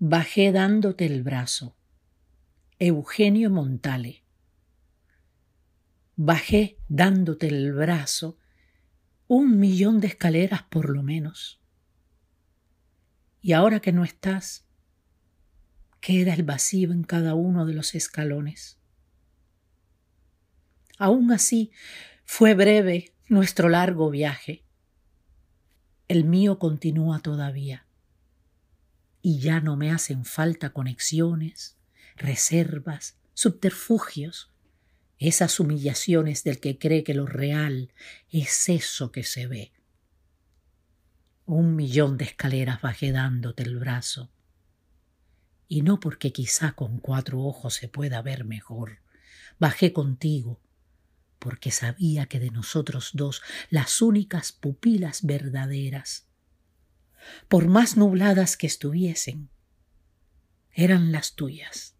Bajé dándote el brazo. Eugenio Montale. Bajé dándote el brazo un millón de escaleras por lo menos. Y ahora que no estás, queda el vacío en cada uno de los escalones. Aún así, fue breve nuestro largo viaje. El mío continúa todavía. Y ya no me hacen falta conexiones, reservas, subterfugios, esas humillaciones del que cree que lo real es eso que se ve. Un millón de escaleras bajé dándote el brazo. Y no porque quizá con cuatro ojos se pueda ver mejor. Bajé contigo, porque sabía que de nosotros dos las únicas pupilas verdaderas, por más nubladas que estuviesen, eran las tuyas.